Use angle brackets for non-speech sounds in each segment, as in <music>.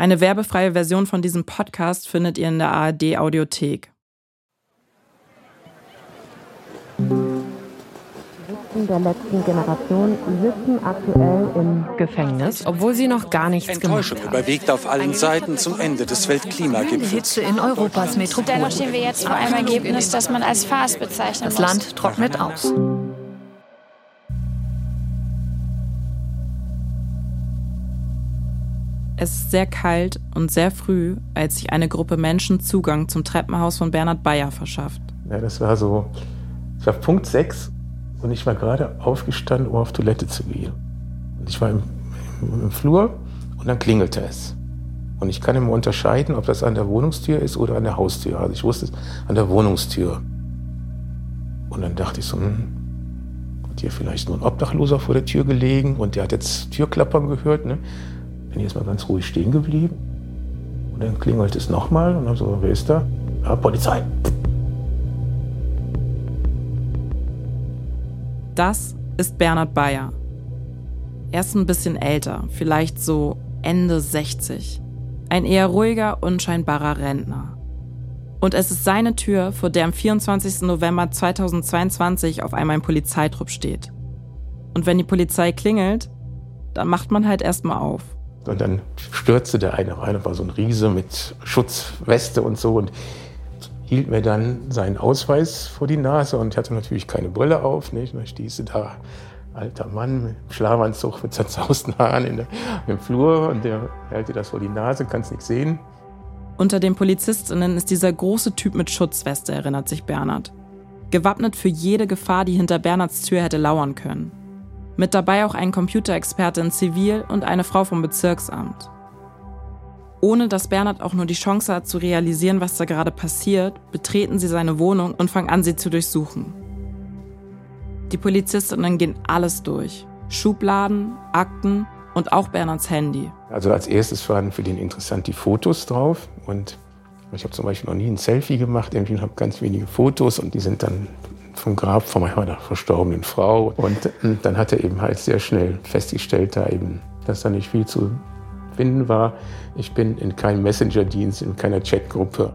Eine werbefreie Version von diesem Podcast findet ihr in der ARD Audiothek. der letzten Generation sitzen aktuell im Gefängnis, obwohl sie noch gar nichts Enttäuschung gemacht haben. überwiegt auf allen Seiten zum Ende des Weltklimagipfels. Hitze in Europas Metropole. Dennoch stehen wir jetzt vor einem Ergebnis, das man als Farce bezeichnen Das. Land trocknet aus. Es ist sehr kalt und sehr früh, als sich eine Gruppe Menschen Zugang zum Treppenhaus von Bernhard Bayer verschafft. Ja, das war so, ich war Punkt 6 und ich war gerade aufgestanden, um auf Toilette zu gehen. Und ich war im, im, im Flur und dann klingelte es. Und ich kann immer unterscheiden, ob das an der Wohnungstür ist oder an der Haustür. Also ich wusste es an der Wohnungstür. Und dann dachte ich so, hm, hat hier vielleicht nur ein Obdachloser vor der Tür gelegen und der hat jetzt Türklappern gehört. Ne? Bin jetzt mal ganz ruhig stehen geblieben. Und dann klingelt es nochmal und dann so, wer ist da? Ja, Polizei. Das ist Bernhard Bayer. Er ist ein bisschen älter, vielleicht so Ende 60. Ein eher ruhiger, unscheinbarer Rentner. Und es ist seine Tür, vor der am 24. November 2022 auf einmal ein Polizeitrupp steht. Und wenn die Polizei klingelt, dann macht man halt erstmal auf. Und dann stürzte der eine rein, war so ein Riese mit Schutzweste und so und hielt mir dann seinen Ausweis vor die Nase und hatte natürlich keine Brille auf. Nicht? Und dann stieß da alter Mann mit Schlafanzug mit zerzausten Haaren in der, im Flur und der hält dir das vor die Nase, kannst nichts sehen. Unter den Polizistinnen ist dieser große Typ mit Schutzweste, erinnert sich Bernhard. Gewappnet für jede Gefahr, die hinter Bernhards Tür hätte lauern können. Mit dabei auch ein Computerexperte in Zivil und eine Frau vom Bezirksamt. Ohne dass Bernhard auch nur die Chance hat zu realisieren, was da gerade passiert, betreten sie seine Wohnung und fangen an, sie zu durchsuchen. Die Polizistinnen gehen alles durch. Schubladen, Akten und auch Bernhards Handy. Also als erstes waren für den interessant die Fotos drauf und ich habe zum Beispiel noch nie ein Selfie gemacht, irgendwie habe ganz wenige Fotos und die sind dann vom Grab von meiner verstorbenen Frau. Und dann hat er eben halt sehr schnell festgestellt, da eben, dass da nicht viel zu finden war. Ich bin in keinem Messenger-Dienst, in keiner Chatgruppe.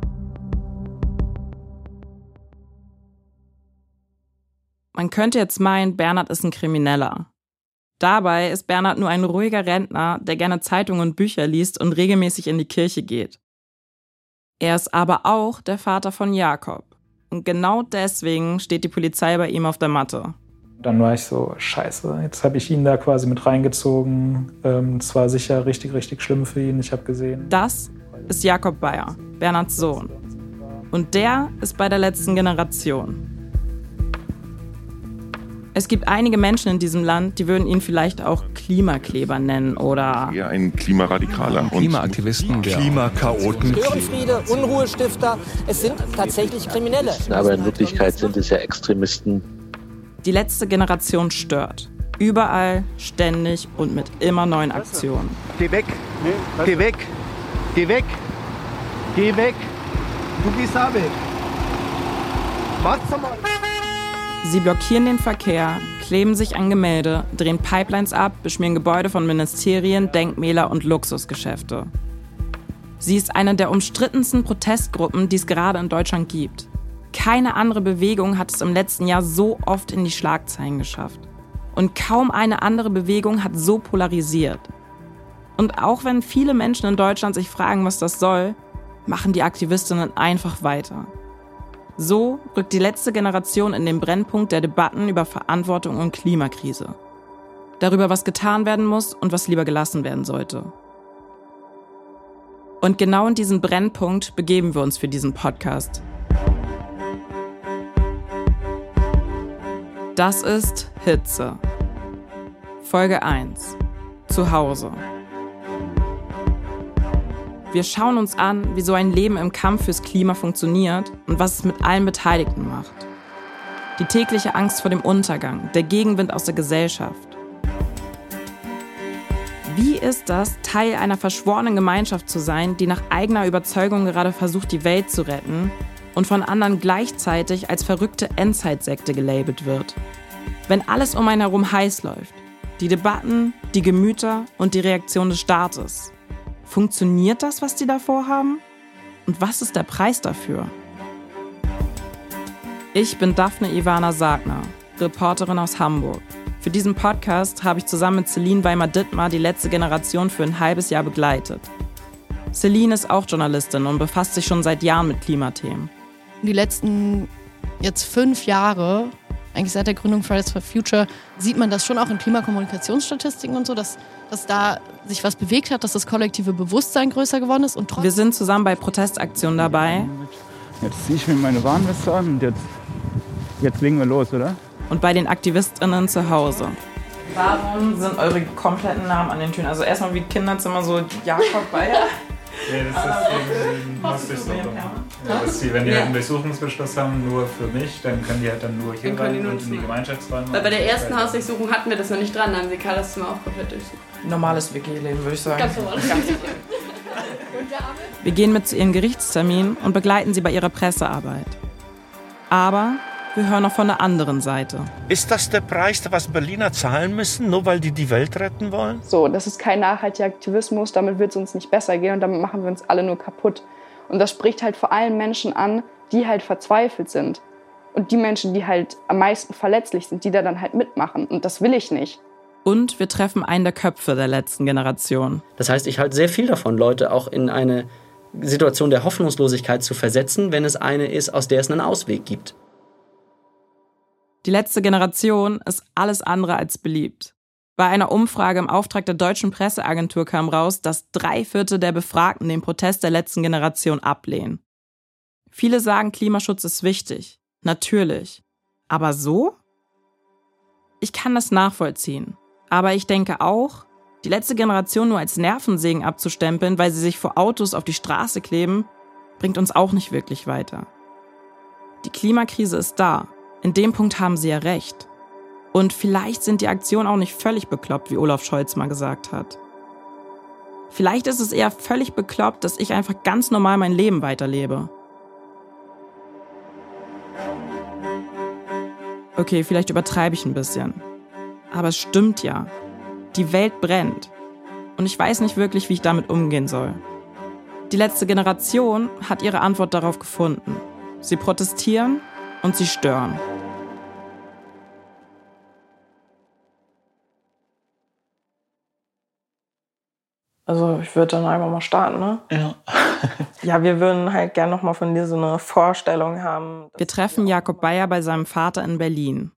Man könnte jetzt meinen, Bernhard ist ein Krimineller. Dabei ist Bernhard nur ein ruhiger Rentner, der gerne Zeitungen und Bücher liest und regelmäßig in die Kirche geht. Er ist aber auch der Vater von Jakob. Und genau deswegen steht die Polizei bei ihm auf der Matte. Dann war ich so, scheiße, jetzt habe ich ihn da quasi mit reingezogen. Ähm, es war sicher richtig, richtig schlimm für ihn. Ich habe gesehen. Das ist Jakob Bayer, Bernhards Sohn. Und der ist bei der letzten Generation. Es gibt einige Menschen in diesem Land, die würden ihn vielleicht auch Klimakleber nennen oder eher ein Klimaradikaler. Und Klimaaktivisten, Klimakaoten. Störenfriede, Unruhestifter, es sind tatsächlich Kriminelle. Aber in Wirklichkeit sind es ja Extremisten. die letzte Generation stört. Überall, ständig und mit immer neuen Aktionen. Geh weg, geh weg, geh weg, geh weg. Du gehst da weg. Warte mal. Sie blockieren den Verkehr, kleben sich an Gemälde, drehen Pipelines ab, beschmieren Gebäude von Ministerien, Denkmäler und Luxusgeschäfte. Sie ist eine der umstrittensten Protestgruppen, die es gerade in Deutschland gibt. Keine andere Bewegung hat es im letzten Jahr so oft in die Schlagzeilen geschafft. Und kaum eine andere Bewegung hat so polarisiert. Und auch wenn viele Menschen in Deutschland sich fragen, was das soll, machen die Aktivistinnen einfach weiter. So rückt die letzte Generation in den Brennpunkt der Debatten über Verantwortung und Klimakrise. Darüber, was getan werden muss und was lieber gelassen werden sollte. Und genau in diesen Brennpunkt begeben wir uns für diesen Podcast. Das ist Hitze. Folge 1. Zuhause. Wir schauen uns an, wie so ein Leben im Kampf fürs Klima funktioniert und was es mit allen Beteiligten macht. Die tägliche Angst vor dem Untergang, der Gegenwind aus der Gesellschaft. Wie ist das, Teil einer verschworenen Gemeinschaft zu sein, die nach eigener Überzeugung gerade versucht, die Welt zu retten und von anderen gleichzeitig als verrückte Endzeitsekte gelabelt wird? Wenn alles um einen herum heiß läuft, die Debatten, die Gemüter und die Reaktion des Staates. Funktioniert das, was die da vorhaben? Und was ist der Preis dafür? Ich bin Daphne Ivana Sagner, Reporterin aus Hamburg. Für diesen Podcast habe ich zusammen mit Celine Weimar-Dittmar die letzte Generation für ein halbes Jahr begleitet. Celine ist auch Journalistin und befasst sich schon seit Jahren mit Klimathemen. Die letzten jetzt fünf Jahre, eigentlich seit der Gründung Fridays for Future, sieht man das schon auch in Klimakommunikationsstatistiken und so, dass, dass da sich was bewegt hat, dass das kollektive Bewusstsein größer geworden ist. Und Wir sind zusammen bei Protestaktionen dabei. Jetzt ziehe ich mir meine Warnweste an und jetzt, jetzt legen wir los, oder? Und bei den AktivistInnen zu Hause. Warum sind eure kompletten Namen an den Türen? Also erstmal wie Kinderzimmer so Jakob Bayer. <laughs> Ja, das ist. Ja, dass sie, wenn die Ja. halt einen Durchsuchungsbeschluss haben, nur für mich, dann können die halt dann nur hier Dann rein und in die. Gemeinschaftsräume. Weil bei der ersten. Hausdurchsuchung hatten wir das noch nicht dran, da haben sie Carlas Zimmer auch komplett durchsucht. Normales WG-Leben, würde ich sagen. Ganz normal. <laughs> Wir gehen mit zu ihren Gerichtsterminen und begleiten sie bei ihrer Pressearbeit. Aber wir hören noch von der anderen Seite. Ist das der Preis, was Berliner zahlen müssen, nur weil die die Welt retten wollen? So, das ist kein nachhaltiger Aktivismus, damit wird es uns nicht besser gehen und damit machen wir uns alle nur kaputt. Und das spricht halt vor allem Menschen an, die halt verzweifelt sind. Und die Menschen, die halt am meisten verletzlich sind, die da dann halt mitmachen. Und das will ich nicht. Und wir treffen einen der Köpfe der letzten Generation. Das heißt, ich halte sehr viel davon, Leute auch in eine Situation der Hoffnungslosigkeit zu versetzen, wenn es eine ist, aus der es einen Ausweg gibt. Die letzte Generation ist alles andere als beliebt. Bei einer Umfrage im Auftrag der deutschen Presseagentur kam raus, dass drei Viertel der Befragten den Protest der letzten Generation ablehnen. Viele sagen, Klimaschutz ist wichtig. Natürlich. Aber so? Ich kann das nachvollziehen. Aber ich denke auch, die letzte Generation nur als Nervensägen abzustempeln, weil sie sich vor Autos auf die Straße kleben, bringt uns auch nicht wirklich weiter. Die Klimakrise ist da. In dem Punkt haben sie ja recht. Und vielleicht sind die Aktionen auch nicht völlig bekloppt, wie Olaf Scholz mal gesagt hat. Vielleicht ist es eher völlig bekloppt, dass ich einfach ganz normal mein Leben weiterlebe. Okay, vielleicht übertreibe ich ein bisschen. Aber es stimmt ja. Die Welt brennt. Und ich weiß nicht wirklich, wie ich damit umgehen soll. Die letzte Generation hat ihre Antwort darauf gefunden. Sie protestieren und sie stören. Also ich würde dann einfach mal starten, ne? Ja. <laughs> ja, wir würden halt gerne noch mal von dir so eine Vorstellung haben. Wir treffen Jakob Bayer bei seinem Vater in Berlin.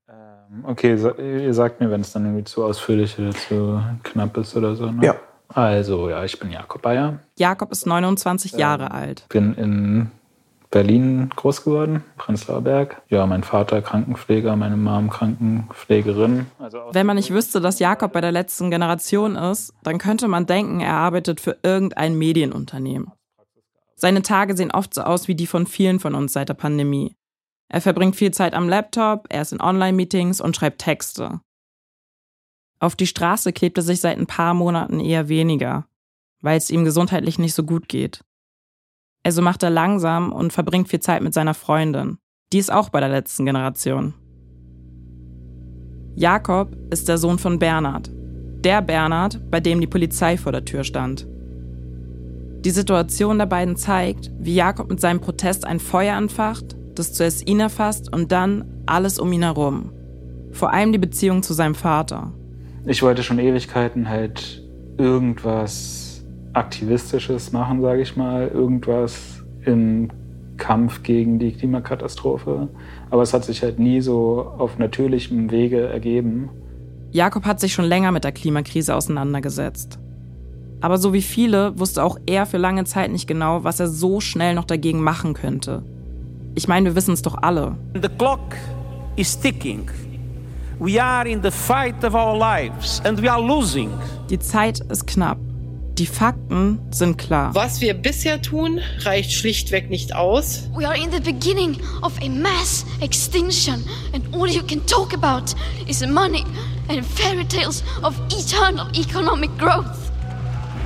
Okay, sa- ihr sagt mir, wenn es dann irgendwie zu ausführlich oder zu knapp ist oder so. Ne? Ja. Also, ja, ich bin Jakob Bayer. Jakob ist 29 Jahre alt. Bin in Berlin groß geworden, Prenzlauer Berg. Ja, mein Vater Krankenpfleger, meine Mom Krankenpflegerin. Also Wenn man nicht wüsste, dass Jakob bei der letzten Generation ist, dann könnte man denken, er arbeitet für irgendein Medienunternehmen. Seine Tage sehen oft so aus wie die von vielen von uns seit der Pandemie. Er verbringt viel Zeit am Laptop, er ist in Online-Meetings und schreibt Texte. Auf die Straße klebt er sich seit ein paar Monaten eher weniger, weil es ihm gesundheitlich nicht so gut geht. Also macht er langsam und verbringt viel Zeit mit seiner Freundin. Die ist auch bei der letzten Generation. Jakob ist der Sohn von Bernhard. Der Bernhard, bei dem die Polizei vor der Tür stand. Die Situation der beiden zeigt, wie Jakob mit seinem Protest ein Feuer anfacht, das zuerst ihn erfasst und dann alles um ihn herum. Vor allem die Beziehung zu seinem Vater. Ich wollte schon Ewigkeiten halt irgendwas Aktivistisches machen, sage ich mal. Irgendwas im Kampf gegen die Klimakatastrophe. Aber es hat sich halt nie so auf natürlichem Wege ergeben. Jakob hat sich schon länger mit der Klimakrise auseinandergesetzt. Aber so wie viele wusste auch er für lange Zeit nicht genau, was er so schnell noch dagegen machen könnte. Ich meine, wir wissen es doch alle. The clock is ticking. We are in the fight of our lives and we are losing. Die Zeit ist knapp. Die Fakten sind klar. Was wir bisher tun, reicht schlichtweg nicht aus. We are in the beginning of a mass extinction, and all you can talk about is money and fairy tales of eternal economic growth.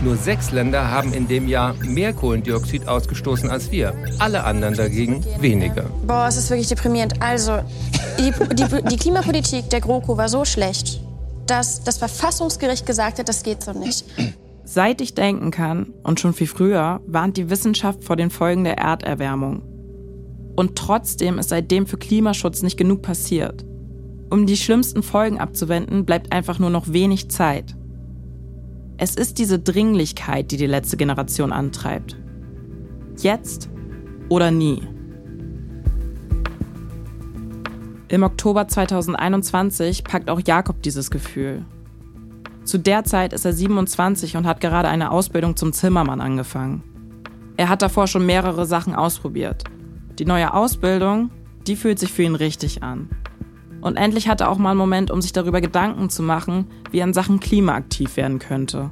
Nur sechs Länder haben in dem Jahr mehr Kohlendioxid ausgestoßen als wir. Alle anderen dagegen weniger. Boah, es ist wirklich deprimierend. Also, die, die, die Klimapolitik der GroKo war so schlecht, dass das Verfassungsgericht gesagt hat, das geht so nicht. Seit ich denken kann und schon viel früher warnt die Wissenschaft vor den Folgen der Erderwärmung. Und trotzdem ist seitdem für Klimaschutz nicht genug passiert. Um die schlimmsten Folgen abzuwenden, bleibt einfach nur noch wenig Zeit. Es ist diese Dringlichkeit, die die letzte Generation antreibt. Jetzt oder nie. Im Oktober 2021 packt auch Jakob dieses Gefühl. Zu der Zeit ist er 27 und hat gerade eine Ausbildung zum Zimmermann angefangen. Er hat davor schon mehrere Sachen ausprobiert. Die neue Ausbildung, die fühlt sich für ihn richtig an. Und endlich hat er auch mal einen Moment, um sich darüber Gedanken zu machen, wie er in Sachen Klima aktiv werden könnte.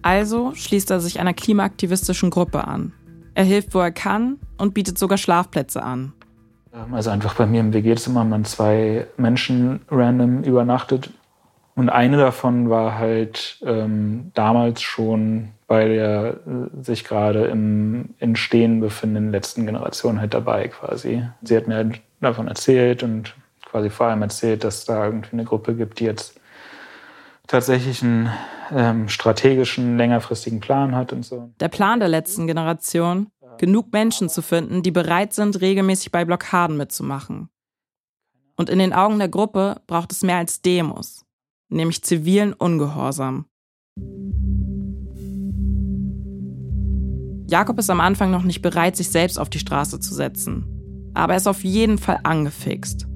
Also schließt er sich einer klimaaktivistischen Gruppe an. Er hilft, wo er kann und bietet sogar Schlafplätze an. Also einfach bei mir im WG-Zimmer haben zwei Menschen random übernachtet. Und eine davon war halt ähm, damals schon bei der äh, sich gerade im Entstehen befindenden letzten Generation halt dabei quasi. Sie hat mir halt davon erzählt und quasi vor allem erzählt, dass da irgendwie eine Gruppe gibt, die jetzt tatsächlich einen ähm, strategischen, längerfristigen Plan hat und so. Der Plan der letzten Generation, genug Menschen zu finden, die bereit sind, regelmäßig bei Blockaden mitzumachen. Und in den Augen der Gruppe braucht es mehr als Demos, nämlich zivilen Ungehorsam. Jakob ist am Anfang noch nicht bereit, sich selbst auf die Straße zu setzen. Aber er ist auf jeden Fall angefixt.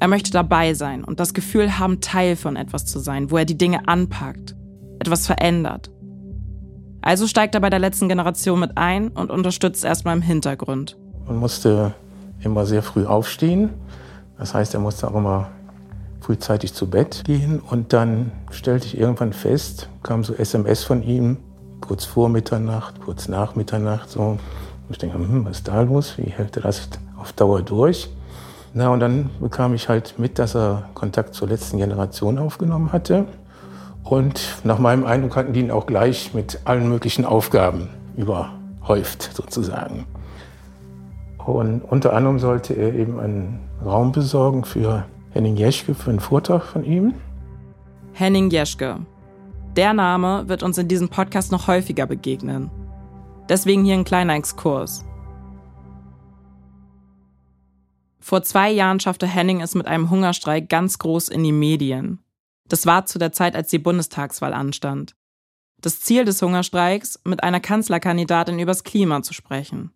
Er möchte dabei sein und das Gefühl haben, Teil von etwas zu sein, wo er die Dinge anpackt, etwas verändert. Also steigt er bei der letzten Generation mit ein und unterstützt erstmal im Hintergrund. Man musste immer sehr früh aufstehen. Das heißt, er musste auch immer frühzeitig zu Bett gehen. Und dann stellte ich irgendwann fest, kam so SMS von ihm, kurz vor Mitternacht, kurz nach Mitternacht. So. Und ich denke, hm, was ist da los? Wie hält er das auf Dauer durch? Na, und dann bekam ich halt mit, dass er Kontakt zur letzten Generation aufgenommen hatte. Und nach meinem Eindruck hatten die ihn auch gleich mit allen möglichen Aufgaben überhäuft, sozusagen. Und unter anderem sollte er eben einen Raum besorgen für Henning Jeschke, für einen Vortrag von ihm. Henning Jeschke, der Name wird uns in diesem Podcast noch häufiger begegnen. Deswegen hier ein kleiner Exkurs. Vor zwei Jahren schaffte Henning es mit einem Hungerstreik ganz groß in die Medien. Das war zu der Zeit, als die Bundestagswahl anstand. Das Ziel des Hungerstreiks, mit einer Kanzlerkandidatin übers Klima zu sprechen.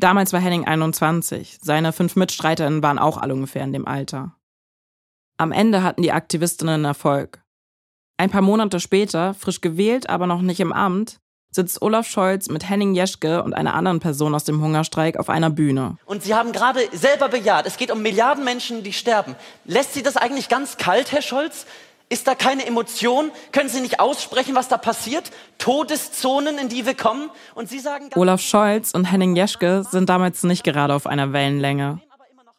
Damals war Henning 21, seine fünf Mitstreiterinnen waren auch alle ungefähr in dem Alter. Am Ende hatten die Aktivistinnen Erfolg. Ein paar Monate später, frisch gewählt, aber noch nicht im Amt, sitzt Olaf Scholz mit Henning Jeschke und einer anderen Person aus dem Hungerstreik auf einer Bühne. Und Sie haben gerade selber bejaht, es geht um Milliarden Menschen, die sterben. Lässt Sie das eigentlich ganz kalt, Herr Scholz? Ist da keine Emotion? Können Sie nicht aussprechen, was da passiert? Todeszonen, in die wir kommen? Und Sie sagen. Olaf Scholz und Henning Jeschke sind damals nicht gerade auf einer Wellenlänge.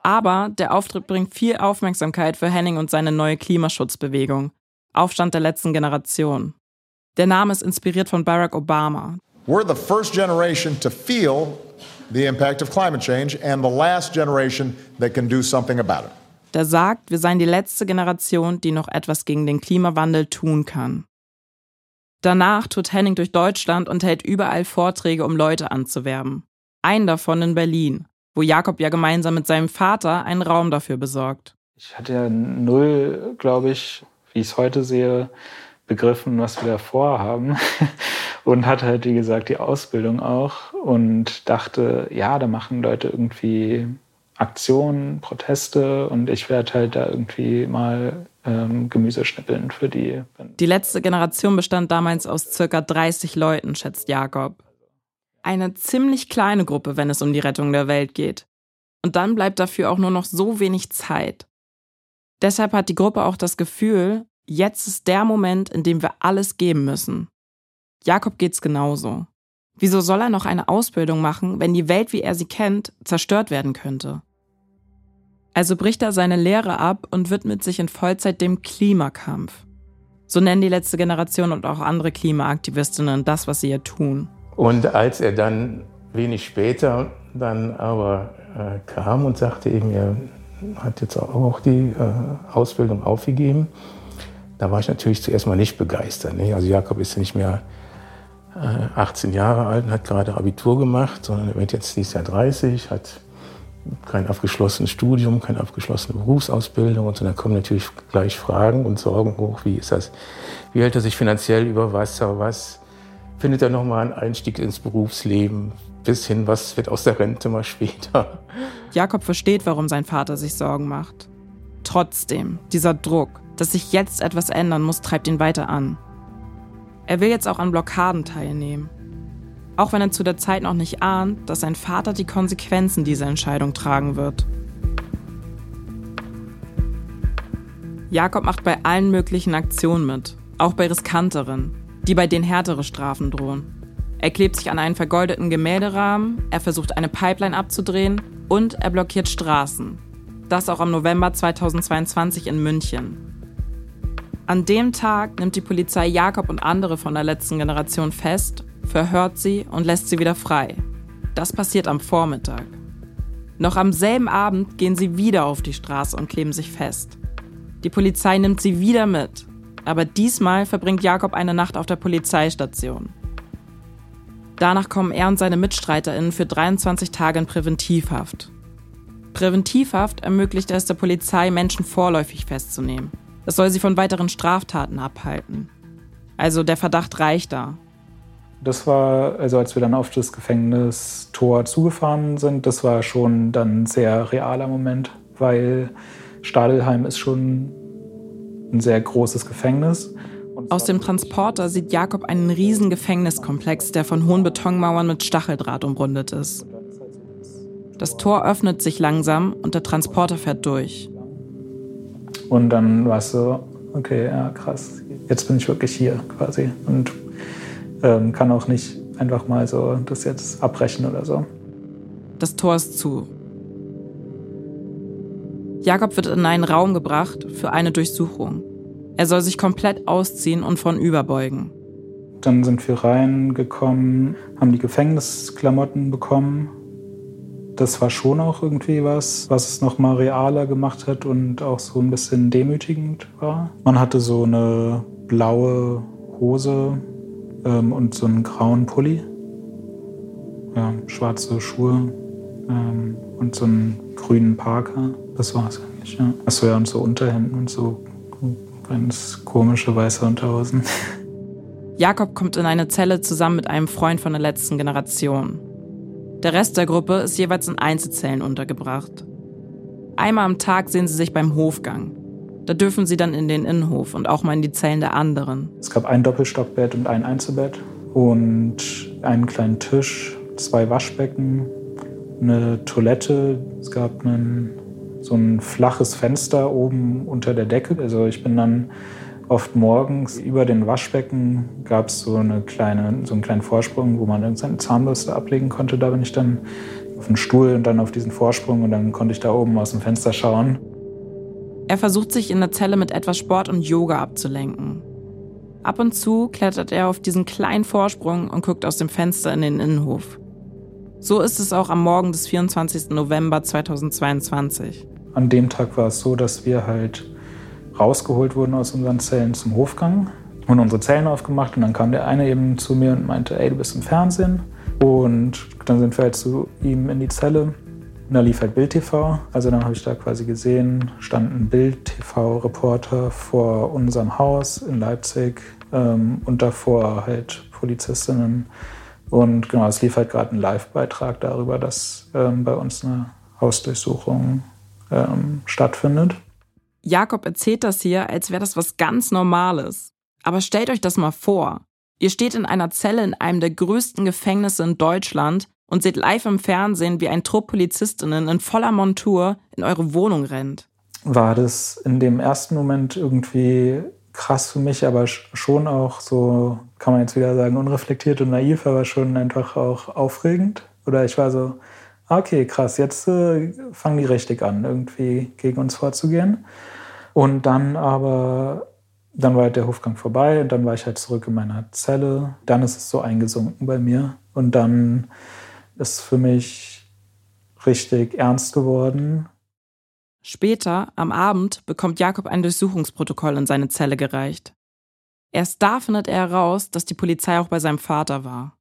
Aber der Auftritt bringt viel Aufmerksamkeit für Henning und seine neue Klimaschutzbewegung. Aufstand der letzten Generation. Der Name ist inspiriert von Barack Obama. We're the first generation to feel the impact of climate change and the last generation that can do something about it. Der sagt, wir seien die letzte Generation, die noch etwas gegen den Klimawandel tun kann. Danach tourt Henning durch Deutschland und hält überall Vorträge, um Leute anzuwerben. Einen davon in Berlin, wo Jakob ja gemeinsam mit seinem Vater einen Raum dafür besorgt. Ich hatte ja null, glaube ich, wie ich es heute sehe, begriffen, was wir da vorhaben. <laughs> Und hatte halt, wie gesagt, die Ausbildung auch und dachte, ja, da machen Leute irgendwie Aktionen, Proteste und ich werde halt da irgendwie mal ähm, Gemüse schnippeln für die. Die letzte Generation bestand damals aus circa 30 Leuten, schätzt Jakob. Eine ziemlich kleine Gruppe, wenn es um die Rettung der Welt geht. Und dann bleibt dafür auch nur noch so wenig Zeit. Deshalb hat die Gruppe auch das Gefühl, jetzt ist der Moment, in dem wir alles geben müssen. Jakob geht's genauso. Wieso soll er noch eine Ausbildung machen, wenn die Welt, wie er sie kennt, zerstört werden könnte? Also bricht er seine Lehre ab und widmet sich in Vollzeit dem Klimakampf. So nennen die letzte Generation und auch andere Klimaaktivistinnen das, was sie hier tun. Und als er dann wenig später dann aber äh, kam und sagte eben, er hat jetzt auch die äh, Ausbildung aufgegeben, Da war ich natürlich zuerst mal nicht begeistert. Ne? Also Jakob ist ja nicht mehr äh, 18 Jahre alt und hat gerade Abitur gemacht, sondern er wird jetzt dieses Jahr 30, hat kein abgeschlossenes Studium, keine abgeschlossene Berufsausbildung und so. Dann kommen natürlich gleich Fragen und Sorgen hoch. Wie ist das? Wie hält er sich finanziell über Wasser? Was findet er nochmal einen Einstieg ins Berufsleben? Bis hin, was wird aus der Rente mal später? Jakob versteht, warum sein Vater sich Sorgen macht. Trotzdem, dieser Druck, dass sich jetzt etwas ändern muss, treibt ihn weiter an. Er will jetzt auch an Blockaden teilnehmen. Auch wenn er zu der Zeit noch nicht ahnt, dass sein Vater die Konsequenzen dieser Entscheidung tragen wird. Jakob macht bei allen möglichen Aktionen mit, auch bei riskanteren, die bei denen härtere Strafen drohen. Er klebt sich an einen vergoldeten Gemälderahmen, er versucht eine Pipeline abzudrehen und er blockiert Straßen. Das auch am November 2022 in München. An dem Tag nimmt die Polizei Jakob und andere von der letzten Generation fest, verhört sie und lässt sie wieder frei. Das passiert am Vormittag. Noch am selben Abend gehen sie wieder auf die Straße und kleben sich fest. Die Polizei nimmt sie wieder mit, aber diesmal verbringt Jakob eine Nacht auf der Polizeistation. Danach kommen er und seine MitstreiterInnen für 23 Tage in Präventivhaft. Präventivhaft ermöglicht es der Polizei, Menschen vorläufig festzunehmen. Es soll sie von weiteren Straftaten abhalten. Also der Verdacht reicht da. Das war, also als wir dann auf das Gefängnistor zugefahren sind, das war schon dann ein sehr realer Moment, weil Stadelheim ist schon ein sehr großes Gefängnis. Aus dem Transporter sieht Jakob einen riesen Gefängniskomplex, der von hohen Betonmauern mit Stacheldraht umrundet ist. Das Tor öffnet sich langsam und der Transporter fährt durch. Und dann war es so, okay, ja, krass, jetzt bin ich wirklich hier quasi und ähm, kann auch nicht einfach mal so das jetzt abbrechen oder so. Das Tor ist zu. Jakob wird in einen Raum gebracht für eine Durchsuchung. Er soll sich komplett ausziehen und von überbeugen. Dann sind wir reingekommen, haben die Gefängnisklamotten bekommen das war schon auch irgendwie was, was es nochmal realer gemacht hat und auch so ein bisschen demütigend war. Man hatte so eine blaue Hose ähm, und so einen grauen Pulli, ja, schwarze Schuhe ähm, und so einen grünen Parker. Das war es eigentlich. Ja. Achso, ja, und so Unterhemden und so ganz komische weiße Unterhosen. <laughs> Jakob kommt in eine Zelle zusammen mit einem Freund von der letzten Generation. Der Rest der Gruppe ist jeweils in Einzelzellen untergebracht. Einmal am Tag sehen sie sich beim Hofgang. Da dürfen sie dann in den Innenhof und auch mal in die Zellen der anderen. Es gab ein Doppelstockbett und ein Einzelbett und einen kleinen Tisch, zwei Waschbecken, eine Toilette. Es gab einen, so ein flaches Fenster oben unter der Decke. Also ich bin dann oft morgens über den Waschbecken gab es so, eine kleine, so einen kleinen Vorsprung, wo man seine Zahnbürste ablegen konnte. Da bin ich dann auf den Stuhl und dann auf diesen Vorsprung und dann konnte ich da oben aus dem Fenster schauen. Er versucht sich in der Zelle mit etwas Sport und Yoga abzulenken. Ab und zu klettert er auf diesen kleinen Vorsprung und guckt aus dem Fenster in den Innenhof. So ist es auch am Morgen des 24. November 2022. An dem Tag war es so, dass wir halt rausgeholt wurden aus unseren Zellen zum Hofgang und unsere Zellen aufgemacht. Und dann kam der eine eben zu mir und meinte, ey, du bist im Fernsehen. Und dann sind wir halt zu ihm in die Zelle. Und da lief halt Bild TV. Also dann habe ich da quasi gesehen, stand ein Bild TV-Reporter vor unserem Haus in Leipzig ähm, und davor halt Polizistinnen. Und genau, es lief halt gerade ein Live-Beitrag darüber, dass ähm, bei uns eine Hausdurchsuchung ähm, stattfindet. Jakob erzählt das hier, als wäre das was ganz Normales. Aber stellt euch das mal vor. Ihr steht in einer Zelle in einem der größten Gefängnisse in Deutschland und seht live im Fernsehen, wie ein Trupp Polizistinnen in voller Montur in eure Wohnung rennt. War das in dem ersten Moment irgendwie krass für mich, aber schon auch so, kann man jetzt wieder sagen, unreflektiert und naiv, aber schon einfach auch aufregend. Oder ich war so, okay, krass, jetzt äh, fangen die richtig an, irgendwie gegen uns vorzugehen. Und dann aber, dann war halt der Hofgang vorbei und dann war ich halt zurück in meiner Zelle. Dann ist es so eingesunken bei mir und dann ist für mich richtig ernst geworden. Später, am Abend, bekommt Jakob ein Durchsuchungsprotokoll in seine Zelle gereicht. Erst da findet er heraus, dass die Polizei auch bei seinem Vater war.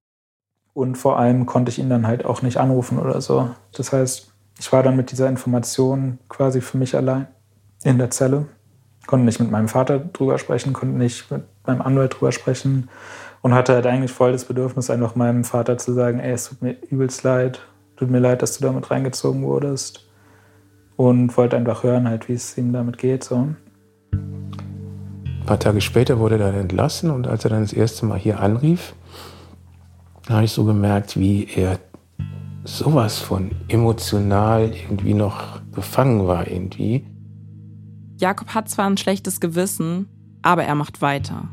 Und vor allem konnte ich ihn dann halt auch nicht anrufen oder so. Das heißt, ich war dann mit dieser Information quasi für mich allein in der Zelle. Konnte nicht mit meinem Vater drüber sprechen, konnte nicht mit meinem Anwalt drüber sprechen und hatte halt eigentlich voll das Bedürfnis, einfach meinem Vater zu sagen, ey, es tut mir übelst leid, tut mir leid, dass du damit reingezogen wurdest und wollte einfach hören, halt, wie es ihm damit geht. So. Ein paar Tage später wurde er dann entlassen und als er dann das erste Mal hier anrief, habe ich so gemerkt, wie er sowas von emotional irgendwie noch befangen war irgendwie. Jakob hat zwar ein schlechtes Gewissen, aber er macht weiter.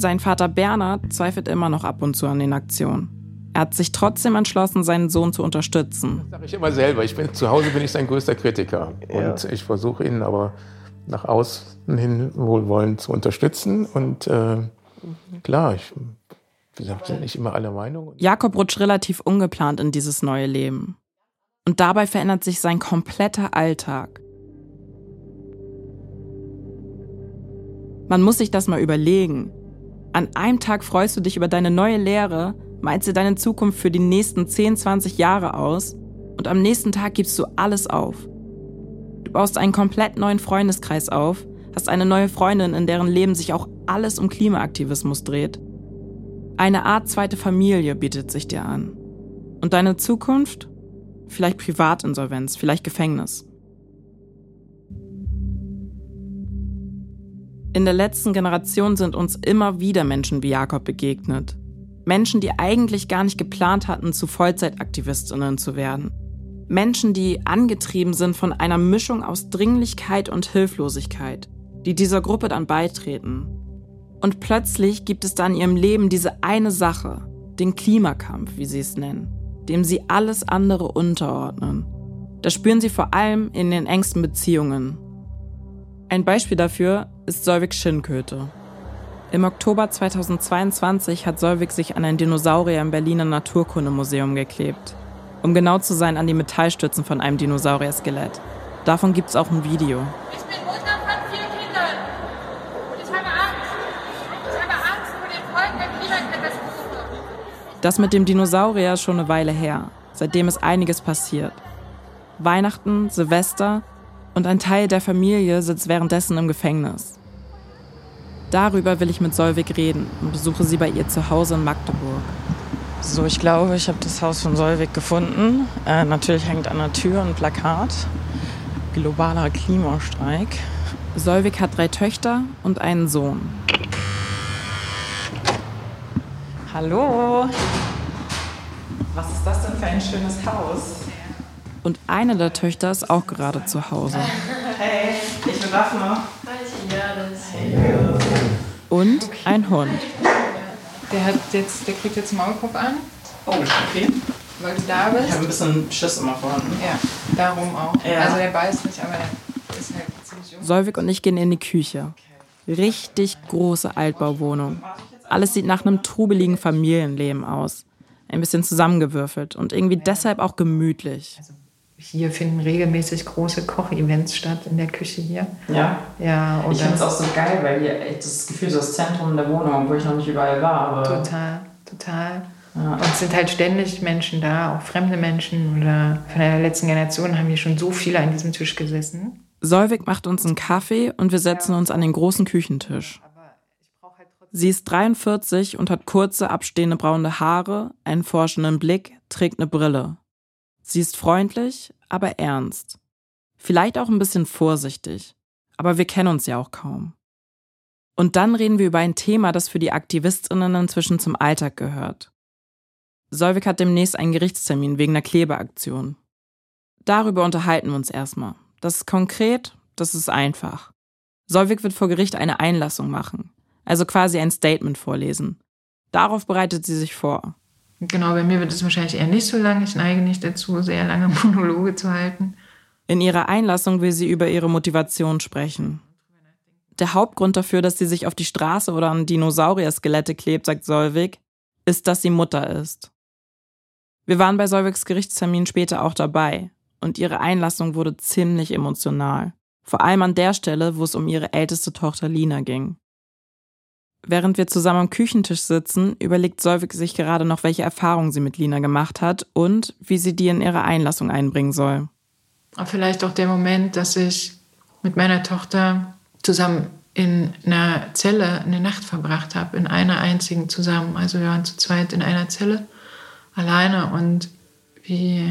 Sein Vater Bernhard zweifelt immer noch ab und zu an den Aktionen. Er hat sich trotzdem entschlossen, seinen Sohn zu unterstützen. Das sage ich immer selber. Ich bin, zu Hause bin ich sein größter Kritiker. Ja. Und ich versuche ihn aber nach außen hin wohlwollend zu unterstützen. Und äh, klar, ich, wie gesagt, sind nicht immer alle Meinung. Jakob rutscht relativ ungeplant in dieses neue Leben. Und dabei verändert sich sein kompletter Alltag. Man muss sich das mal überlegen. An einem Tag freust du dich über deine neue Lehre, malst dir deine Zukunft für die nächsten 10, 20 Jahre aus und am nächsten Tag gibst du alles auf. Du baust einen komplett neuen Freundeskreis auf, hast eine neue Freundin, in deren Leben sich auch alles um Klimaaktivismus dreht. Eine Art zweite Familie bietet sich dir an. Und deine Zukunft? Vielleicht Privatinsolvenz, vielleicht Gefängnis. In der letzten Generation sind uns immer wieder Menschen wie Jakob begegnet. Menschen, die eigentlich gar nicht geplant hatten, zu Vollzeitaktivistinnen zu werden. Menschen, die angetrieben sind von einer Mischung aus Dringlichkeit und Hilflosigkeit, die dieser Gruppe dann beitreten. Und plötzlich gibt es da in ihrem Leben diese eine Sache, den Klimakampf, wie sie es nennen, dem sie alles andere unterordnen. Das spüren sie vor allem in den engsten Beziehungen. Ein Beispiel dafür ist Solvik Schinköte. Im Oktober 2022 hat Solvik sich an ein Dinosaurier im Berliner Naturkundemuseum geklebt. Um genau zu sein, an die Metallstützen von einem Dinosaurier-Skelett. Davon gibt es auch ein Video. Ich bin Mutter von vier Kindern. Und ich habe Angst. Ich habe Angst vor den Folgen der Klimakatastrophe. Das mit dem Dinosaurier ist schon eine Weile her. Seitdem ist einiges passiert. Weihnachten, Silvester und ein Teil der Familie sitzt währenddessen im Gefängnis. Darüber will ich mit Solvik reden und besuche sie bei ihr zu Hause in Magdeburg. So, ich glaube, ich habe das Haus von Solvik gefunden. Äh, natürlich hängt an der Tür ein Plakat. Globaler Klimastreik. Solvik hat drei Töchter und einen Sohn. Hallo. Was ist das denn für ein schönes Haus? Und eine der Töchter ist auch gerade zu Hause. <laughs> Hey, ich bin Daphne. Und ein Hund. Der, hat jetzt, der kriegt jetzt Maulkorb an, Oh, okay. weil du da bist. Ich habe ein bisschen Schiss immer vorhanden. Ja, darum auch. Ja. Also der beißt nicht, aber der ist halt ziemlich jung. Solvik und ich gehen in die Küche. Richtig große Altbauwohnung. Alles sieht nach einem trubeligen Familienleben aus. Ein bisschen zusammengewürfelt und irgendwie deshalb auch gemütlich. Hier finden regelmäßig große Kochevents statt in der Küche hier. Ja. Ja, und Ich finde es auch so geil, weil hier echt das Gefühl so das Zentrum der Wohnung, wo ich noch nicht überall war. Aber Total, total. Und es sind halt ständig Menschen da, auch fremde Menschen oder von der letzten Generation haben hier schon so viele an diesem Tisch gesessen. Solvik macht uns einen Kaffee und wir setzen uns an den großen Küchentisch. Sie ist 43 und hat kurze, abstehende braune Haare, einen forschenden Blick, trägt eine Brille. Sie ist freundlich, aber ernst. Vielleicht auch ein bisschen vorsichtig. Aber wir kennen uns ja auch kaum. Und dann reden wir über ein Thema, das für die AktivistInnen inzwischen zum Alltag gehört. Solvik hat demnächst einen Gerichtstermin wegen einer Klebeaktion. Darüber unterhalten wir uns erstmal. Das ist konkret, das ist einfach. Solvik wird vor Gericht eine Einlassung machen, also quasi ein Statement vorlesen. Darauf bereitet sie sich vor. Genau, bei mir wird es wahrscheinlich eher nicht so lang. Ich neige nicht dazu, sehr lange <laughs> Monologe zu halten. In ihrer Einlassung will sie über ihre Motivation sprechen. Der Hauptgrund dafür, dass sie sich auf die Straße oder an Dinosaurier-Skelette klebt, sagt Solvik, ist, dass sie Mutter ist. Wir waren bei Solviks Gerichtstermin später auch dabei und ihre Einlassung wurde ziemlich emotional. Vor allem an der Stelle, wo es um ihre älteste Tochter Lina ging. Während wir zusammen am Küchentisch sitzen, überlegt Solvik sich gerade noch, welche Erfahrungen sie mit Lina gemacht hat und wie sie die in ihre Einlassung einbringen soll. Vielleicht auch der Moment, dass ich mit meiner Tochter zusammen in einer Zelle eine Nacht verbracht habe, in einer einzigen zusammen. Also wir waren zu zweit in einer Zelle, alleine und wie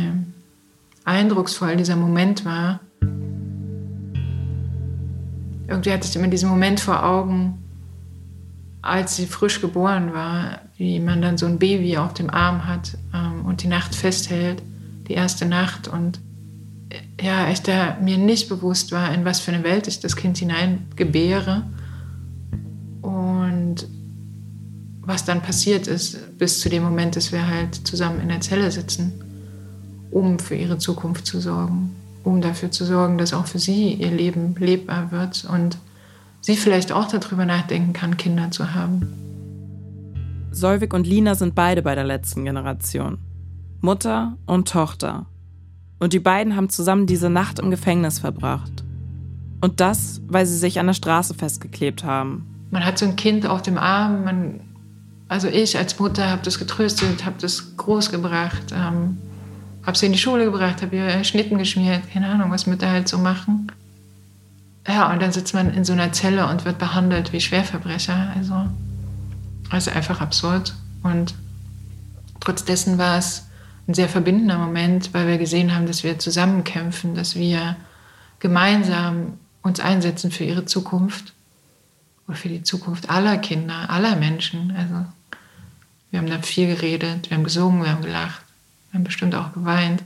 eindrucksvoll dieser Moment war. Irgendwie hatte ich immer diesen Moment vor Augen, als sie frisch geboren war, wie man dann so ein Baby auf dem Arm hat ähm, und die Nacht festhält, die erste Nacht. Und ja, ich da mir nicht bewusst war, in was für eine Welt ich das Kind hineingebäre. Und was dann passiert ist, bis zu dem Moment, dass wir halt zusammen in der Zelle sitzen, um für ihre Zukunft zu sorgen, um dafür zu sorgen, dass auch für sie ihr Leben lebbar wird. Und sie vielleicht auch darüber nachdenken kann, Kinder zu haben. Solvik und Lina sind beide bei der letzten Generation. Mutter und Tochter. Und die beiden haben zusammen diese Nacht im Gefängnis verbracht. Und das, weil sie sich an der Straße festgeklebt haben. Man hat so ein Kind auf dem Arm. Man, also ich als Mutter habe das getröstet, habe das großgebracht, ähm, habe sie in die Schule gebracht, habe ihr Schnitten geschmiert, keine Ahnung, was Mütter halt so machen. Ja, und dann sitzt man in so einer Zelle und wird behandelt wie Schwerverbrecher. Also, also einfach absurd. Und trotz dessen war es ein sehr verbindender Moment, weil wir gesehen haben, dass wir zusammen kämpfen, dass wir gemeinsam uns einsetzen für ihre Zukunft oder für die Zukunft aller Kinder, aller Menschen. Also wir haben da viel geredet, wir haben gesungen, wir haben gelacht, wir haben bestimmt auch geweint.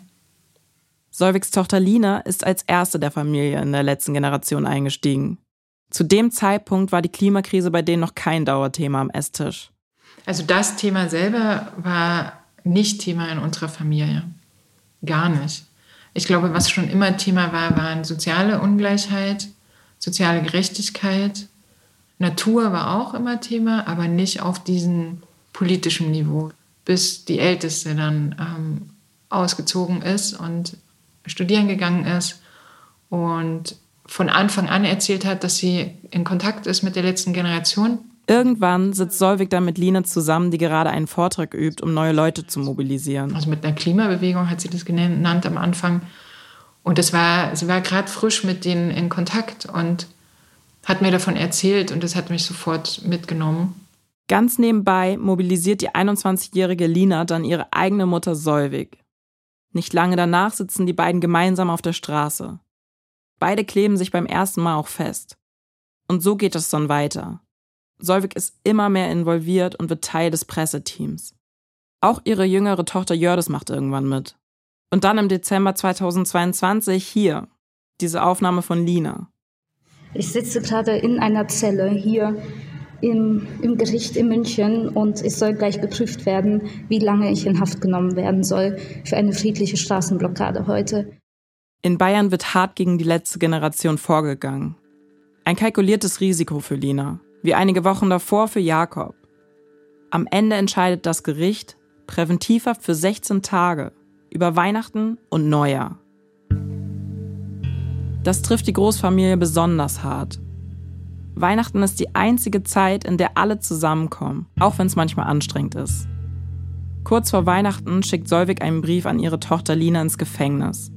Solviks Tochter Lina ist als erste der Familie in der letzten Generation eingestiegen. Zu dem Zeitpunkt war die Klimakrise bei denen noch kein Dauerthema am Esstisch. Also das Thema selber war nicht Thema in unserer Familie. Gar nicht. Ich glaube, was schon immer Thema war, waren soziale Ungleichheit, soziale Gerechtigkeit. Natur war auch immer Thema, aber nicht auf diesem politischen Niveau. Bis die Älteste dann ähm, ausgezogen ist und studieren gegangen ist und von Anfang an erzählt hat, dass sie in Kontakt ist mit der letzten Generation. Irgendwann sitzt Solvik dann mit Lina zusammen, die gerade einen Vortrag übt, um neue Leute zu mobilisieren. Also mit einer Klimabewegung hat sie das genannt am Anfang. Und das war, sie war gerade frisch mit denen in Kontakt und hat mir davon erzählt und das hat mich sofort mitgenommen. Ganz nebenbei mobilisiert die 21-jährige Lina dann ihre eigene Mutter Solvik. Nicht lange danach sitzen die beiden gemeinsam auf der Straße. Beide kleben sich beim ersten Mal auch fest. Und so geht es dann weiter. Solvik ist immer mehr involviert und wird Teil des Presseteams. Auch ihre jüngere Tochter Jördis macht irgendwann mit. Und dann im Dezember 2022 hier, diese Aufnahme von Lina. Ich sitze gerade in einer Zelle hier im, im Gericht in München und es soll gleich geprüft werden, wie lange ich in Haft genommen werden soll für eine friedliche Straßenblockade heute. In Bayern wird hart gegen die letzte Generation vorgegangen. Ein kalkuliertes Risiko für Lina, wie einige Wochen davor für Jakob. Am Ende entscheidet das Gericht Präventivhaft für 16 Tage über Weihnachten und Neujahr. Das trifft die Großfamilie besonders hart. Weihnachten ist die einzige Zeit, in der alle zusammenkommen, auch wenn es manchmal anstrengend ist. Kurz vor Weihnachten schickt Solvik einen Brief an ihre Tochter Lina ins Gefängnis.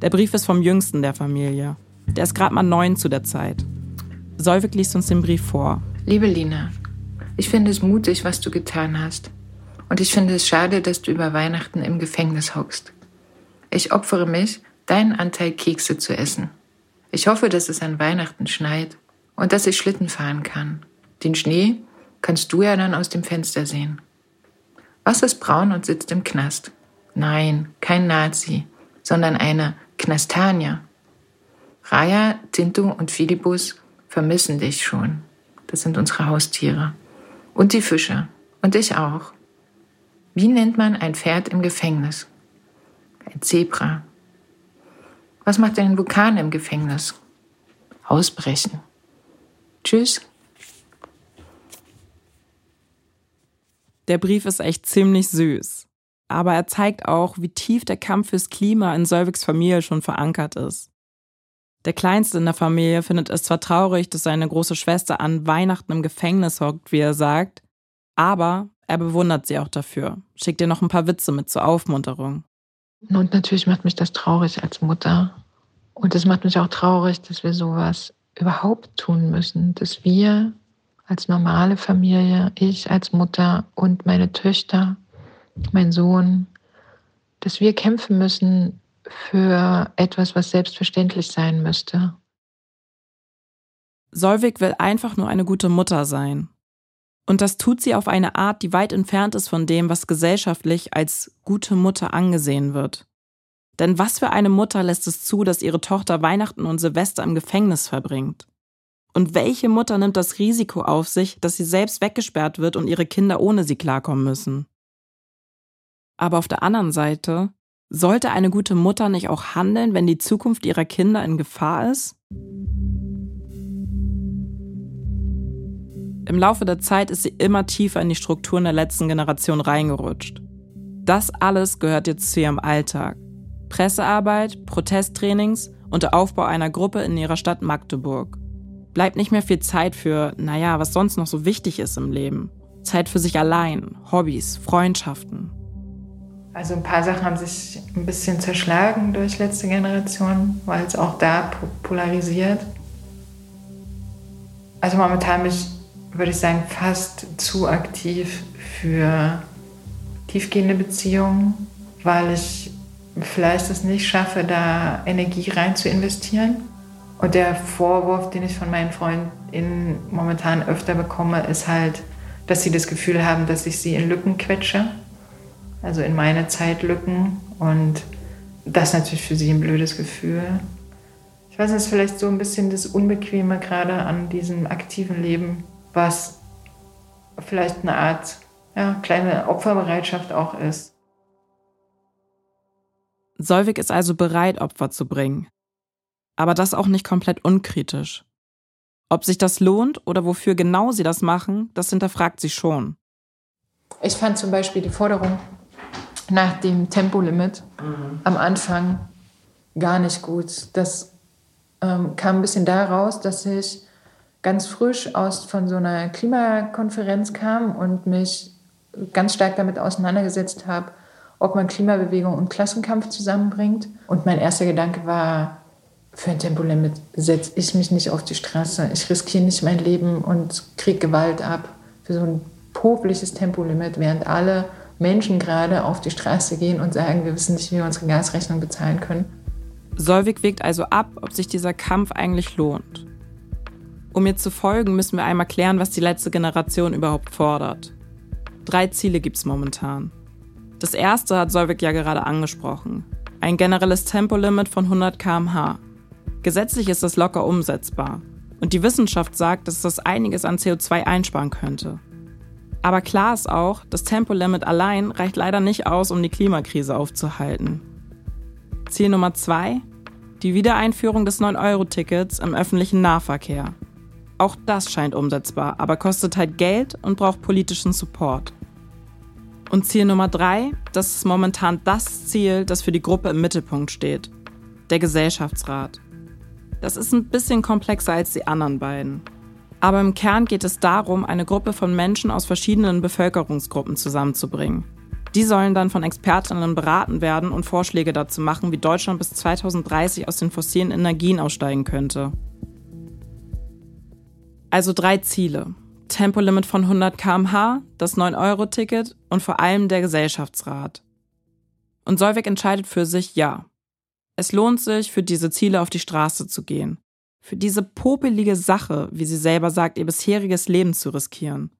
Der Brief ist vom jüngsten der Familie. Der ist gerade mal neun zu der Zeit. Solvik liest uns den Brief vor. Liebe Lina, ich finde es mutig, was du getan hast. Und ich finde es schade, dass du über Weihnachten im Gefängnis hockst. Ich opfere mich, deinen Anteil Kekse zu essen. Ich hoffe, dass es an Weihnachten schneit und dass ich Schlitten fahren kann. Den Schnee kannst du ja dann aus dem Fenster sehen. Was ist braun und sitzt im Knast? Nein, kein Nazi, sondern eine Knastania. Raya, Tinto und Philippus vermissen dich schon. Das sind unsere Haustiere. Und die Fische. Und ich auch. Wie nennt man ein Pferd im Gefängnis? Ein Zebra. Was macht ein Vulkan im Gefängnis? Ausbrechen. Tschüss. Der Brief ist echt ziemlich süß. aber er zeigt auch, wie tief der Kampf fürs Klima in Solviks Familie schon verankert ist. Der Kleinste in der Familie findet es zwar traurig, dass seine große Schwester an Weihnachten im Gefängnis hockt, wie er sagt, aber er bewundert sie auch dafür, schickt ihr noch ein paar Witze mit zur Aufmunterung. Und natürlich macht mich das traurig als Mutter. Und es macht mich auch traurig, dass wir sowas überhaupt tun müssen, dass wir als normale Familie, ich als Mutter und meine Töchter, mein Sohn, dass wir kämpfen müssen für etwas, was selbstverständlich sein müsste. Solvik will einfach nur eine gute Mutter sein. Und das tut sie auf eine Art, die weit entfernt ist von dem, was gesellschaftlich als gute Mutter angesehen wird. Denn was für eine Mutter lässt es zu, dass ihre Tochter Weihnachten und Silvester im Gefängnis verbringt? Und welche Mutter nimmt das Risiko auf sich, dass sie selbst weggesperrt wird und ihre Kinder ohne sie klarkommen müssen? Aber auf der anderen Seite, sollte eine gute Mutter nicht auch handeln, wenn die Zukunft ihrer Kinder in Gefahr ist? Im Laufe der Zeit ist sie immer tiefer in die Strukturen der letzten Generation reingerutscht. Das alles gehört jetzt zu ihrem Alltag. Pressearbeit, Protesttrainings und der Aufbau einer Gruppe in ihrer Stadt Magdeburg. Bleibt nicht mehr viel Zeit für, naja, was sonst noch so wichtig ist im Leben. Zeit für sich allein, Hobbys, Freundschaften. Also ein paar Sachen haben sich ein bisschen zerschlagen durch letzte Generation, weil es auch da polarisiert. Also momentan bin ich, würde ich sagen, fast zu aktiv für tiefgehende Beziehungen, weil ich vielleicht es nicht schaffe, da Energie rein zu investieren. Und der Vorwurf, den ich von meinen Freundinnen momentan öfter bekomme, ist halt, dass sie das Gefühl haben, dass ich sie in Lücken quetsche also in meine Zeitlücken. Und das ist natürlich für sie ein blödes Gefühl. Ich weiß nicht, es ist vielleicht so ein bisschen das Unbequeme gerade an diesem aktiven Leben, was vielleicht eine Art ja, kleine Opferbereitschaft auch ist. Solvik ist also bereit, Opfer zu bringen. Aber das auch nicht komplett unkritisch. Ob sich das lohnt oder wofür genau sie das machen, das hinterfragt sie schon. Ich fand zum Beispiel die Forderung nach dem Tempolimit mhm. am Anfang gar nicht gut. Das ähm, kam ein bisschen daraus, dass ich ganz frisch aus von so einer Klimakonferenz kam und mich ganz stark damit auseinandergesetzt habe, ob man Klimabewegung und Klassenkampf zusammenbringt. Und mein erster Gedanke war, für ein Tempolimit setze ich mich nicht auf die Straße. Ich riskiere nicht mein Leben und kriege Gewalt ab für so ein popliches Tempolimit, während alle Menschen gerade auf die Straße gehen und sagen, wir wissen nicht, wie wir unsere Gasrechnung bezahlen können. Solvik wägt also ab, ob sich dieser Kampf eigentlich lohnt. Um ihr zu folgen, müssen wir einmal klären, was die letzte Generation überhaupt fordert. Drei Ziele gibt es momentan. Das erste hat Solvik ja gerade angesprochen. Ein generelles Tempolimit von 100 km/h. Gesetzlich ist das locker umsetzbar. Und die Wissenschaft sagt, dass das einiges an CO2 einsparen könnte. Aber klar ist auch, das Tempolimit allein reicht leider nicht aus, um die Klimakrise aufzuhalten. Ziel Nummer zwei: die Wiedereinführung des 9-Euro-Tickets im öffentlichen Nahverkehr. Auch das scheint umsetzbar, aber kostet halt Geld und braucht politischen Support. Und Ziel Nummer drei: das ist momentan das Ziel, das für die Gruppe im Mittelpunkt steht. Der Gesellschaftsrat. Das ist ein bisschen komplexer als die anderen beiden. Aber im Kern geht es darum, eine Gruppe von Menschen aus verschiedenen Bevölkerungsgruppen zusammenzubringen. Die sollen dann von Expertinnen beraten werden und Vorschläge dazu machen, wie Deutschland bis 2030 aus den fossilen Energien aussteigen könnte. Also drei Ziele. Tempolimit von 100 km/h, das 9-Euro-Ticket und vor allem der Gesellschaftsrat. Und Solveig entscheidet für sich, ja. Es lohnt sich, für diese Ziele auf die Straße zu gehen für diese popelige Sache, wie sie selber sagt, ihr bisheriges Leben zu riskieren.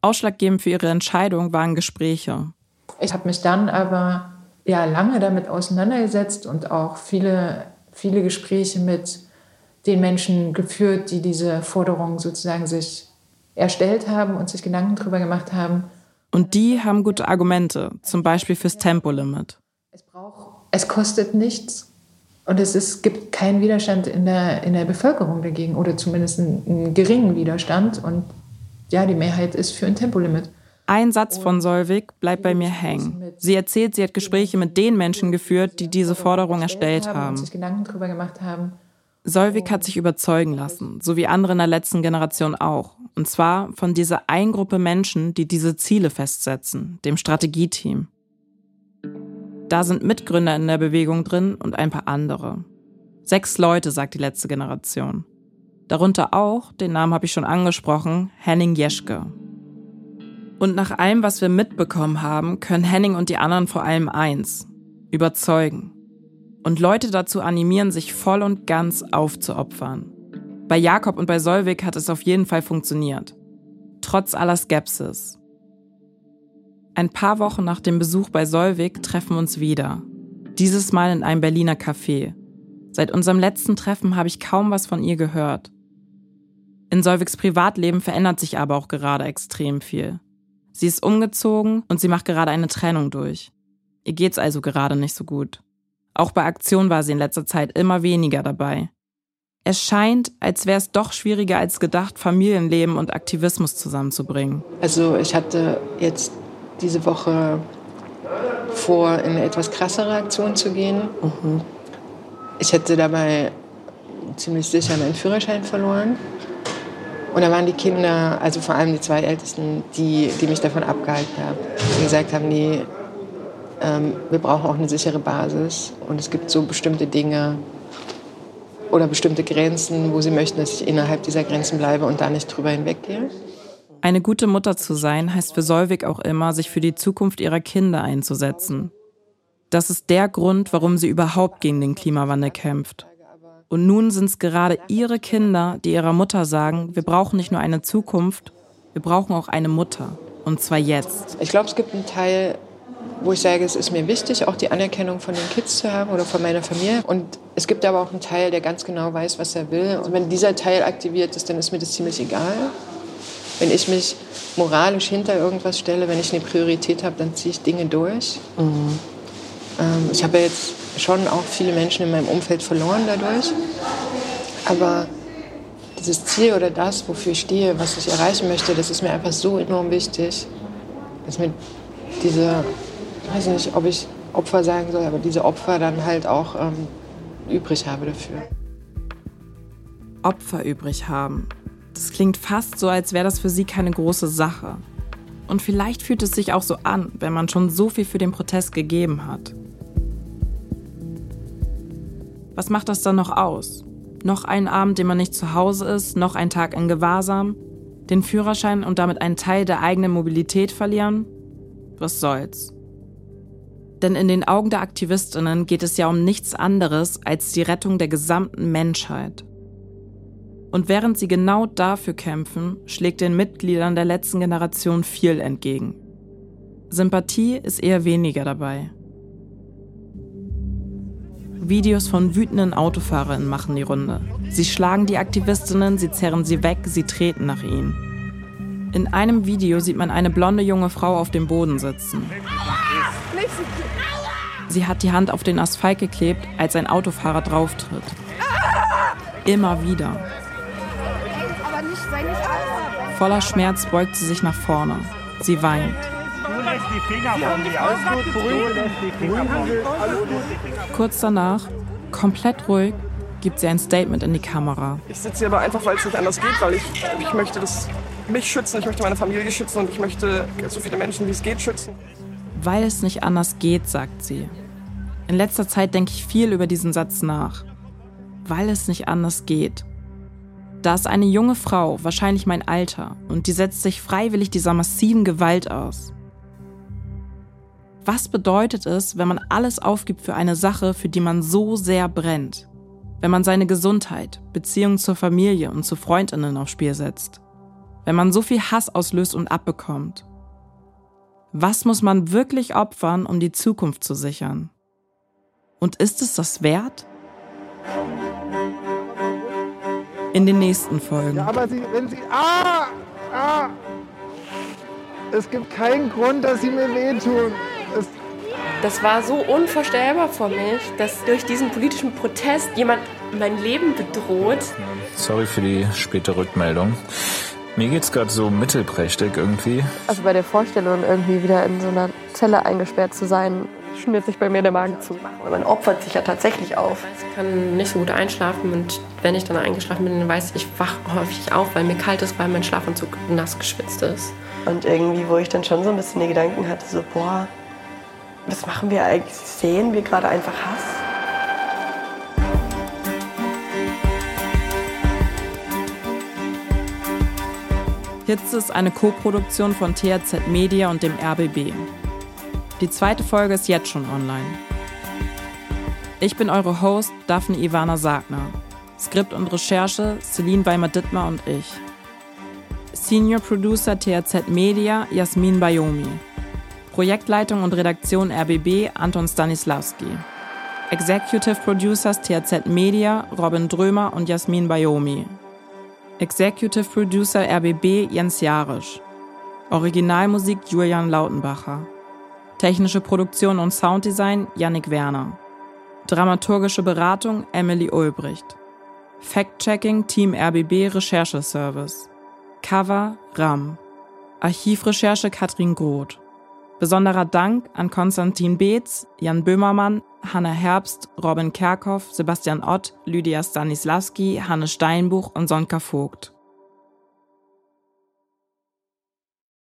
Ausschlaggebend für ihre Entscheidung waren Gespräche. Ich habe mich dann aber ja lange damit auseinandergesetzt und auch viele, viele Gespräche mit den Menschen geführt, die diese Forderung sozusagen sich erstellt haben und sich Gedanken darüber gemacht haben. Und die haben gute Argumente, zum Beispiel fürs Tempolimit. Es braucht, es kostet nichts und es ist, gibt keinen Widerstand in der, in der Bevölkerung dagegen oder zumindest einen, einen geringen Widerstand. Und ja, die Mehrheit ist für ein Tempolimit. Ein Satz von Solvik bleibt bei mir hängen. Sie erzählt, sie hat Gespräche mit den Menschen geführt, die diese Forderung erstellt haben. sich Gedanken darüber gemacht haben. Solvik hat sich überzeugen lassen, so wie andere in der letzten Generation auch. Und zwar von dieser einen Gruppe Menschen, die diese Ziele festsetzen, dem Strategieteam. Da sind Mitgründer in der Bewegung drin und ein paar andere. Sechs Leute, sagt die letzte Generation. Darunter auch, den Namen habe ich schon angesprochen, Henning Jeschke. Und nach allem, was wir mitbekommen haben, können Henning und die anderen vor allem eins, überzeugen. Und Leute dazu animieren, sich voll und ganz aufzuopfern. Bei Jakob und bei Solvik hat es auf jeden Fall funktioniert. Trotz aller Skepsis. Ein paar Wochen nach dem Besuch bei Solvik treffen wir uns wieder. Dieses Mal in einem Berliner Café. Seit unserem letzten Treffen habe ich kaum was von ihr gehört. In Solviks Privatleben verändert sich aber auch gerade extrem viel. Sie ist umgezogen und sie macht gerade eine Trennung durch. Ihr geht's also gerade nicht so gut. Auch bei Aktion war sie in letzter Zeit immer weniger dabei. Es scheint, als wäre es doch schwieriger als gedacht, Familienleben und Aktivismus zusammenzubringen. Also ich hatte jetzt diese Woche vor, in eine etwas krassere Aktion zu gehen. Ich hätte dabei ziemlich sicher meinen Führerschein verloren. Und da waren die Kinder, also vor allem die zwei Ältesten, die, die mich davon abgehalten haben. Die gesagt haben, nee, ähm, wir brauchen auch eine sichere Basis. Und es gibt so bestimmte Dinge oder bestimmte Grenzen, wo sie möchten, dass ich innerhalb dieser Grenzen bleibe und da nicht drüber hinweggehe. Eine gute Mutter zu sein, heißt für Solvik auch immer, sich für die Zukunft ihrer Kinder einzusetzen. Das ist der Grund, warum sie überhaupt gegen den Klimawandel kämpft. Und nun sind es gerade ihre Kinder, die ihrer Mutter sagen, wir brauchen nicht nur eine Zukunft, wir brauchen auch eine Mutter. Und zwar jetzt. Ich glaube, es gibt einen Teil, wo ich sage, es ist mir wichtig, auch die Anerkennung von den Kids zu haben oder von meiner Familie. Und es gibt aber auch einen Teil, der ganz genau weiß, was er will. Und wenn dieser Teil aktiviert ist, dann ist mir das ziemlich egal. Wenn ich mich moralisch hinter irgendwas stelle, wenn ich eine Priorität habe, dann ziehe ich Dinge durch. Ähm, ich habe jetzt schon auch viele Menschen in meinem Umfeld verloren dadurch. Aber dieses Ziel oder das, wofür ich stehe, was ich erreichen möchte, das ist mir einfach so enorm wichtig, dass mir diese, weiß nicht, ob ich Opfer sagen soll, aber diese Opfer dann halt auch ähm, übrig habe dafür. Opfer übrig haben. Das klingt fast so, als wäre das für sie keine große Sache. Und vielleicht fühlt es sich auch so an, wenn man schon so viel für den Protest gegeben hat. Was macht das dann noch aus? Noch einen Abend, den man nicht zu Hause ist, noch ein Tag in Gewahrsam, den Führerschein und damit einen Teil der eigenen Mobilität verlieren? Was soll's? Denn in den Augen der Aktivistinnen geht es ja um nichts anderes als die Rettung der gesamten Menschheit. Und während sie genau dafür kämpfen, schlägt den Mitgliedern der letzten Generation viel entgegen. Sympathie ist eher weniger dabei. Videos von wütenden Autofahrerinnen machen die Runde. Sie schlagen die Aktivistinnen, sie zerren sie weg, sie treten nach ihnen. In einem Video sieht man eine blonde junge Frau auf dem Boden sitzen. Sie hat die Hand auf den Asphalt geklebt, als ein Autofahrer drauftritt. Immer wieder. Voller Schmerz beugt sie sich nach vorne. Sie weint. Kurz danach, komplett ruhig, gibt sie ein Statement in die Kamera. Ich sitze hier aber einfach, weil es nicht anders geht, weil ich, ich möchte das, mich schützen, ich möchte meine Familie schützen und ich möchte so viele Menschen, wie es geht, schützen. Weil es nicht anders geht, sagt sie. In letzter Zeit denke ich viel über diesen Satz nach. Weil es nicht anders geht. Da ist eine junge Frau, wahrscheinlich mein Alter, und die setzt sich freiwillig dieser massiven Gewalt aus. Was bedeutet es, wenn man alles aufgibt für eine Sache, für die man so sehr brennt? Wenn man seine Gesundheit, Beziehung zur Familie und zu Freundinnen aufs Spiel setzt? Wenn man so viel Hass auslöst und abbekommt? Was muss man wirklich opfern, um die Zukunft zu sichern? Und ist es das wert? In den nächsten Folgen. Ja, aber sie, wenn sie. Ah! Ah! Es gibt keinen Grund, dass sie mir wehtun. Es, Das war so unvorstellbar für mich, dass durch diesen politischen Protest jemand mein Leben bedroht. Sorry für die späte Rückmeldung. Mir geht's gerade so mittelprächtig irgendwie. Also bei der Vorstellung, irgendwie wieder in so einer Zelle eingesperrt zu sein, schnürt sich bei mir der Magen zu. Man opfert sich ja tatsächlich auf. Ich kann nicht so gut einschlafen und wenn ich dann eingeschlafen bin, dann weiß ich, ich wach häufig auf, weil mir kalt ist, weil mein Schlafanzug nass geschwitzt ist. Und irgendwie, wo ich dann schon so ein bisschen die Gedanken hatte, so, boah, was machen wir eigentlich? Sehen wir gerade einfach Hass? Hitze ist eine Co-Produktion von THZ Media und dem RBB. Die zweite Folge ist jetzt schon online. Ich bin eure Host Daphne Ivana Sagner. Skript und Recherche Celine Weimer-Dittmar und ich. Senior Producer THZ Media Jasmin Bayomi. Projektleitung und Redaktion RBB Anton Stanislavski. Executive Producers THZ Media Robin Drömer und Jasmin Bayomi. Executive Producer RBB Jens Jarisch. Originalmusik Julian Lautenbacher. Technische Produktion und Sounddesign Yannick Werner. Dramaturgische Beratung Emily Ulbricht. Fact-Checking Team RBB Rechercheservice. Cover RAM. Archivrecherche Katrin Groth. Besonderer Dank an Konstantin Beetz, Jan Böhmermann, Hanna Herbst, Robin Kerkhoff, Sebastian Ott, Lydia Stanislavski, Hanne Steinbuch und Sonka Vogt.